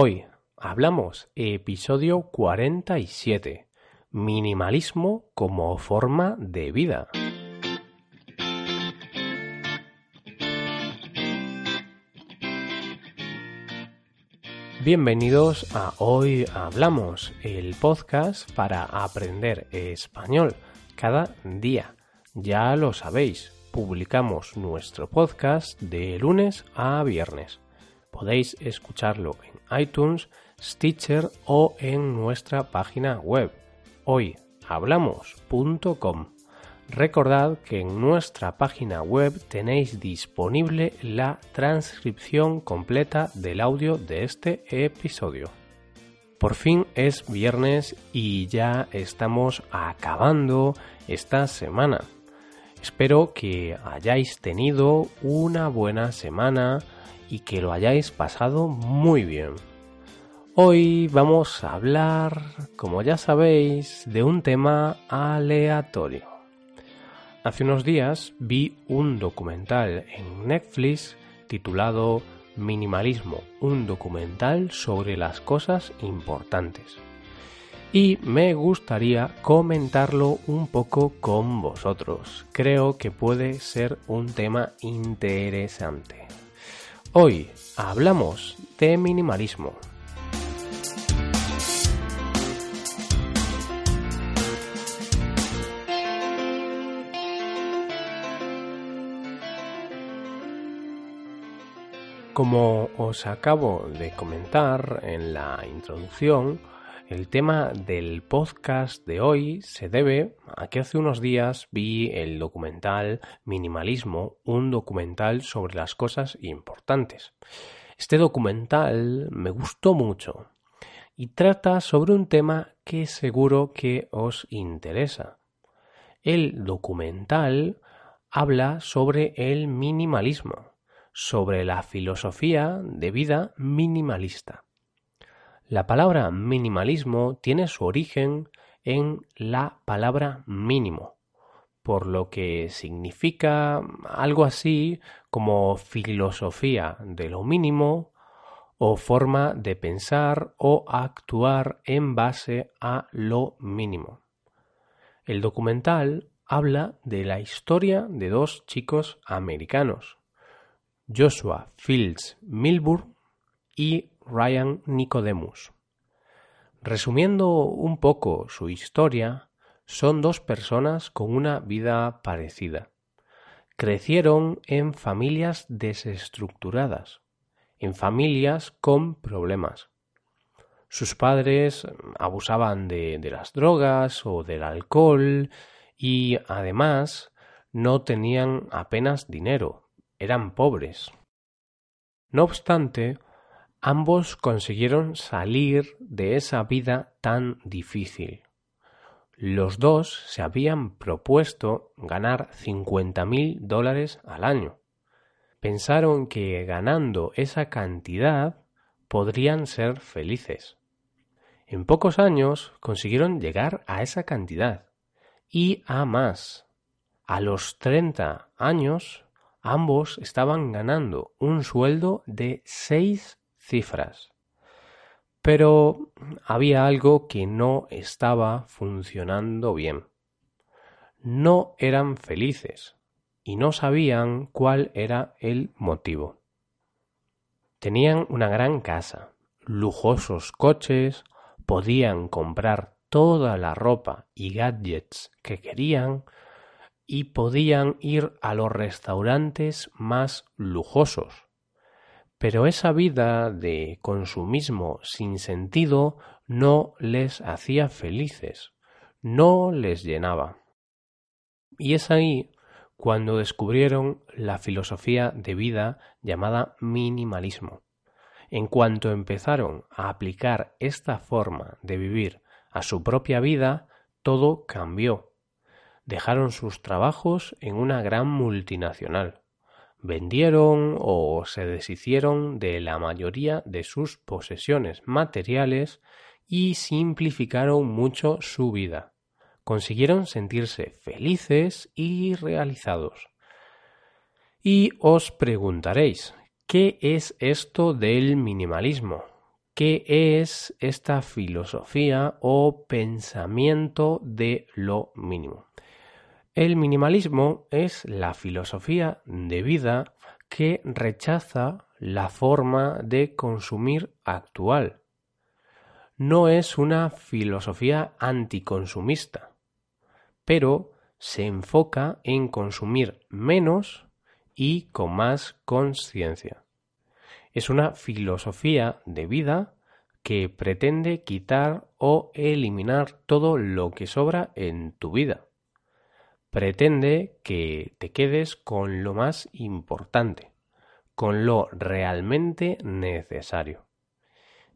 Hoy hablamos episodio 47. Minimalismo como forma de vida. Bienvenidos a Hoy Hablamos, el podcast para aprender español cada día. Ya lo sabéis, publicamos nuestro podcast de lunes a viernes. Podéis escucharlo en iTunes, Stitcher o en nuestra página web hoyhablamos.com. Recordad que en nuestra página web tenéis disponible la transcripción completa del audio de este episodio. Por fin es viernes y ya estamos acabando esta semana. Espero que hayáis tenido una buena semana y que lo hayáis pasado muy bien. Hoy vamos a hablar, como ya sabéis, de un tema aleatorio. Hace unos días vi un documental en Netflix titulado Minimalismo, un documental sobre las cosas importantes. Y me gustaría comentarlo un poco con vosotros. Creo que puede ser un tema interesante. Hoy hablamos de minimalismo. Como os acabo de comentar en la introducción, el tema del podcast de hoy se debe a que hace unos días vi el documental Minimalismo, un documental sobre las cosas importantes. Este documental me gustó mucho y trata sobre un tema que seguro que os interesa. El documental habla sobre el minimalismo sobre la filosofía de vida minimalista. La palabra minimalismo tiene su origen en la palabra mínimo, por lo que significa algo así como filosofía de lo mínimo o forma de pensar o actuar en base a lo mínimo. El documental habla de la historia de dos chicos americanos, Joshua Fields Milburn y Ryan Nicodemus. Resumiendo un poco su historia, son dos personas con una vida parecida. Crecieron en familias desestructuradas, en familias con problemas. Sus padres abusaban de, de las drogas o del alcohol y además no tenían apenas dinero eran pobres. No obstante, ambos consiguieron salir de esa vida tan difícil. Los dos se habían propuesto ganar cincuenta mil dólares al año. Pensaron que ganando esa cantidad podrían ser felices. En pocos años consiguieron llegar a esa cantidad y a más. A los treinta años ambos estaban ganando un sueldo de seis cifras. Pero había algo que no estaba funcionando bien. No eran felices y no sabían cuál era el motivo. Tenían una gran casa, lujosos coches, podían comprar toda la ropa y gadgets que querían, y podían ir a los restaurantes más lujosos. Pero esa vida de consumismo sin sentido no les hacía felices, no les llenaba. Y es ahí cuando descubrieron la filosofía de vida llamada minimalismo. En cuanto empezaron a aplicar esta forma de vivir a su propia vida, todo cambió dejaron sus trabajos en una gran multinacional. Vendieron o se deshicieron de la mayoría de sus posesiones materiales y simplificaron mucho su vida. Consiguieron sentirse felices y realizados. Y os preguntaréis, ¿qué es esto del minimalismo? ¿Qué es esta filosofía o pensamiento de lo mínimo? El minimalismo es la filosofía de vida que rechaza la forma de consumir actual. No es una filosofía anticonsumista, pero se enfoca en consumir menos y con más conciencia. Es una filosofía de vida que pretende quitar o eliminar todo lo que sobra en tu vida. Pretende que te quedes con lo más importante, con lo realmente necesario.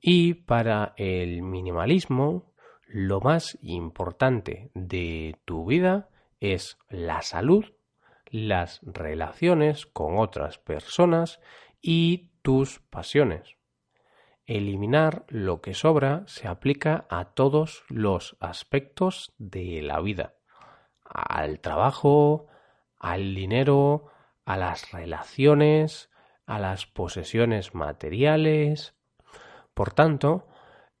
Y para el minimalismo, lo más importante de tu vida es la salud, las relaciones con otras personas y tus pasiones. Eliminar lo que sobra se aplica a todos los aspectos de la vida, al trabajo, al dinero, a las relaciones, a las posesiones materiales. Por tanto,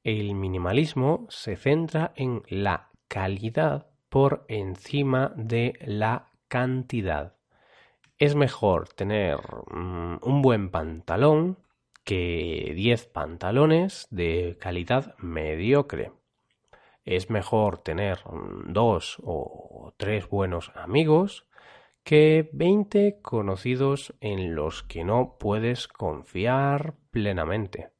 el minimalismo se centra en la calidad por encima de la cantidad es mejor tener mm, un buen pantalón que 10 pantalones de calidad mediocre. Es mejor tener dos o tres buenos amigos que 20 conocidos en los que no puedes confiar plenamente.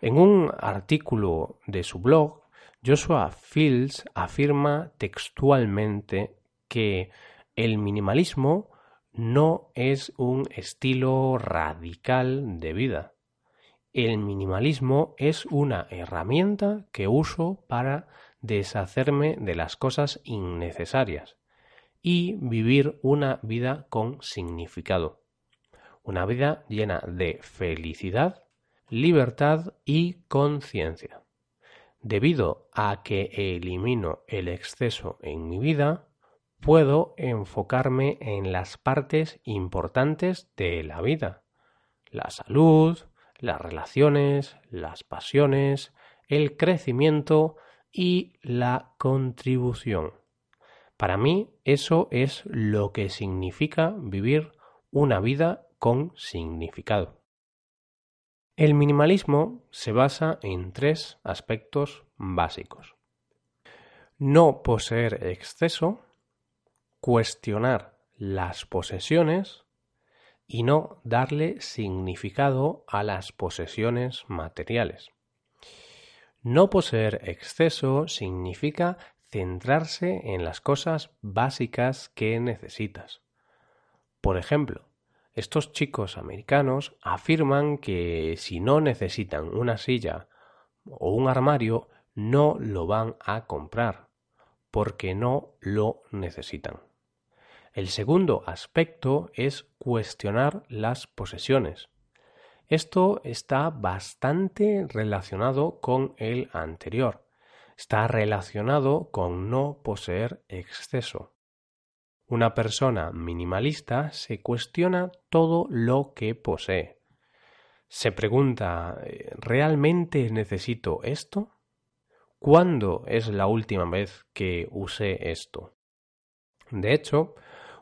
En un artículo de su blog, Joshua Fields afirma textualmente que el minimalismo no es un estilo radical de vida. El minimalismo es una herramienta que uso para deshacerme de las cosas innecesarias y vivir una vida con significado. Una vida llena de felicidad, libertad y conciencia. Debido a que elimino el exceso en mi vida, puedo enfocarme en las partes importantes de la vida. La salud, las relaciones, las pasiones, el crecimiento y la contribución. Para mí eso es lo que significa vivir una vida con significado. El minimalismo se basa en tres aspectos básicos. No poseer exceso, cuestionar las posesiones y no darle significado a las posesiones materiales. No poseer exceso significa centrarse en las cosas básicas que necesitas. Por ejemplo, estos chicos americanos afirman que si no necesitan una silla o un armario, no lo van a comprar, porque no lo necesitan. El segundo aspecto es cuestionar las posesiones. Esto está bastante relacionado con el anterior. Está relacionado con no poseer exceso. Una persona minimalista se cuestiona todo lo que posee. Se pregunta ¿realmente necesito esto? ¿Cuándo es la última vez que usé esto? De hecho,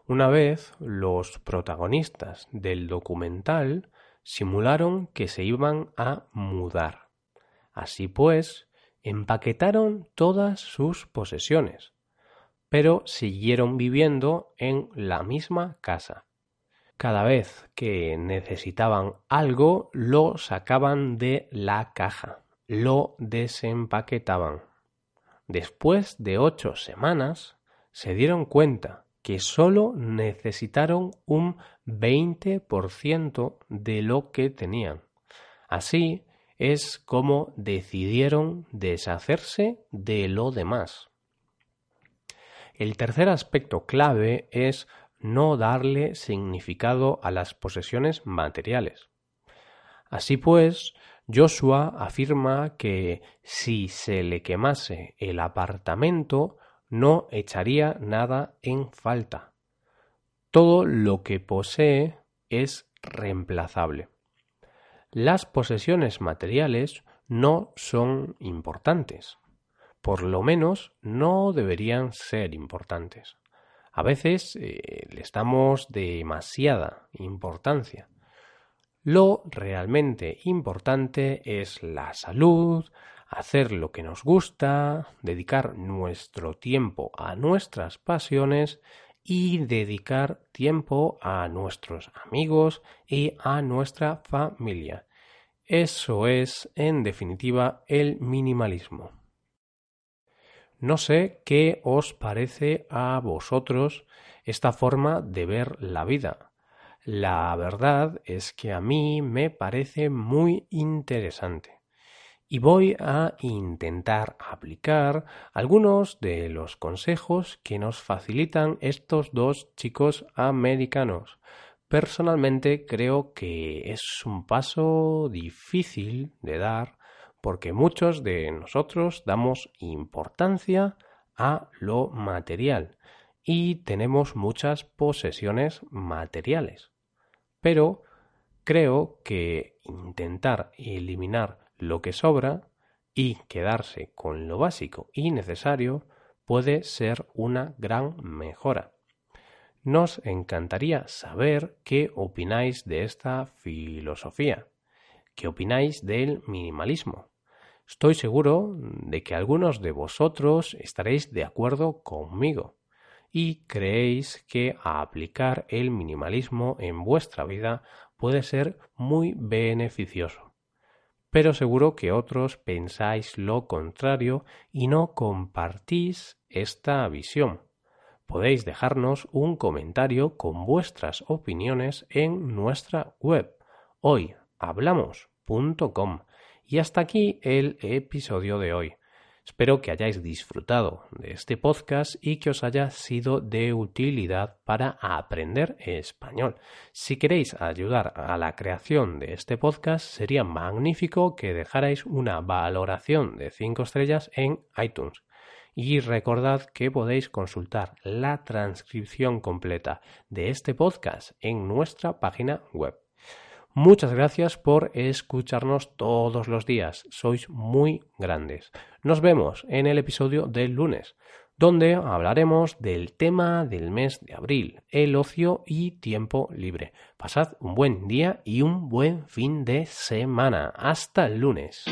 una vez los protagonistas del documental simularon que se iban a mudar. Así pues, empaquetaron todas sus posesiones, pero siguieron viviendo en la misma casa. Cada vez que necesitaban algo, lo sacaban de la caja, lo desempaquetaban. Después de ocho semanas, se dieron cuenta que solo necesitaron un 20% de lo que tenían. Así es como decidieron deshacerse de lo demás. El tercer aspecto clave es no darle significado a las posesiones materiales. Así pues, Joshua afirma que si se le quemase el apartamento, no echaría nada en falta. Todo lo que posee es reemplazable. Las posesiones materiales no son importantes. Por lo menos no deberían ser importantes. A veces eh, les damos demasiada importancia. Lo realmente importante es la salud, hacer lo que nos gusta, dedicar nuestro tiempo a nuestras pasiones y dedicar tiempo a nuestros amigos y a nuestra familia. Eso es, en definitiva, el minimalismo. No sé qué os parece a vosotros esta forma de ver la vida. La verdad es que a mí me parece muy interesante y voy a intentar aplicar algunos de los consejos que nos facilitan estos dos chicos americanos. Personalmente creo que es un paso difícil de dar porque muchos de nosotros damos importancia a lo material y tenemos muchas posesiones materiales. Pero creo que intentar eliminar lo que sobra y quedarse con lo básico y necesario puede ser una gran mejora. Nos encantaría saber qué opináis de esta filosofía, qué opináis del minimalismo. Estoy seguro de que algunos de vosotros estaréis de acuerdo conmigo y creéis que aplicar el minimalismo en vuestra vida puede ser muy beneficioso pero seguro que otros pensáis lo contrario y no compartís esta visión. Podéis dejarnos un comentario con vuestras opiniones en nuestra web hoyhablamos.com. Y hasta aquí el episodio de hoy. Espero que hayáis disfrutado de este podcast y que os haya sido de utilidad para aprender español. Si queréis ayudar a la creación de este podcast, sería magnífico que dejarais una valoración de 5 estrellas en iTunes. Y recordad que podéis consultar la transcripción completa de este podcast en nuestra página web Muchas gracias por escucharnos todos los días. Sois muy grandes. Nos vemos en el episodio del lunes, donde hablaremos del tema del mes de abril, el ocio y tiempo libre. Pasad un buen día y un buen fin de semana. Hasta el lunes.